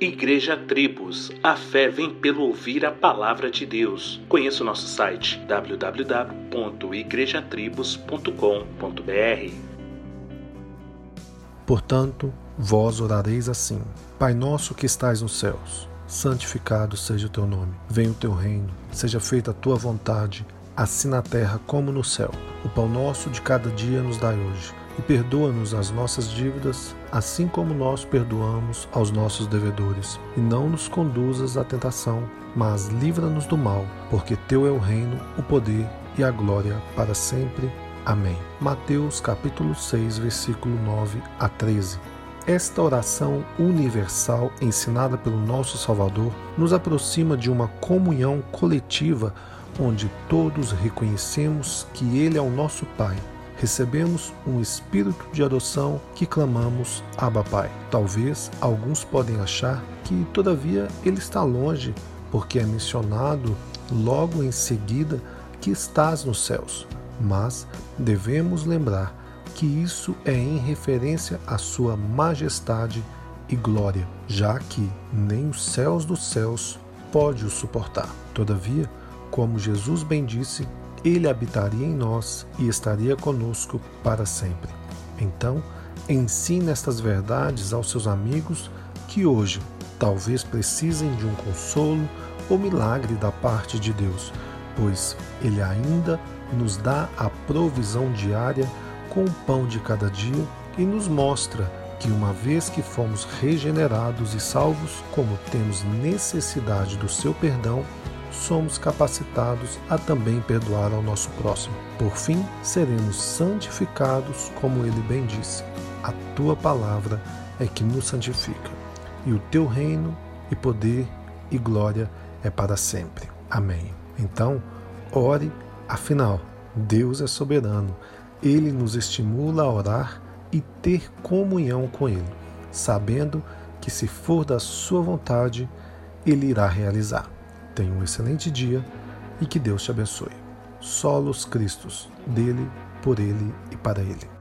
Igreja Tribos, a fé vem pelo ouvir a palavra de Deus. Conheça o nosso site www.igrejatribos.com.br. Portanto, vós orareis assim: Pai nosso que estais nos céus, santificado seja o teu nome. Venha o teu reino, seja feita a tua vontade, assim na terra como no céu. O pão nosso de cada dia nos dai hoje e perdoa-nos as nossas dívidas, assim como nós perdoamos aos nossos devedores. E não nos conduzas à tentação, mas livra-nos do mal, porque teu é o reino, o poder e a glória para sempre. Amém. Mateus capítulo 6, versículo 9 a 13. Esta oração universal ensinada pelo nosso Salvador nos aproxima de uma comunhão coletiva onde todos reconhecemos que Ele é o nosso Pai recebemos um espírito de adoção que clamamos Abba Pai. Talvez alguns podem achar que todavia ele está longe, porque é mencionado logo em seguida que estás nos céus. Mas devemos lembrar que isso é em referência à sua majestade e glória, já que nem os céus dos céus pode o suportar. Todavia, como Jesus bem disse, ele habitaria em nós e estaria conosco para sempre. Então, ensine estas verdades aos seus amigos que hoje talvez precisem de um consolo ou milagre da parte de Deus, pois Ele ainda nos dá a provisão diária com o pão de cada dia e nos mostra que, uma vez que fomos regenerados e salvos, como temos necessidade do seu perdão, somos capacitados a também perdoar ao nosso próximo. Por fim, seremos santificados, como ele bem disse. A tua palavra é que nos santifica, e o teu reino e poder e glória é para sempre. Amém. Então, ore, afinal, Deus é soberano. Ele nos estimula a orar e ter comunhão com Ele, sabendo que, se for da Sua vontade, Ele irá realizar. Tenha um excelente dia e que Deus te abençoe. Solos Cristos, dele, por ele e para ele.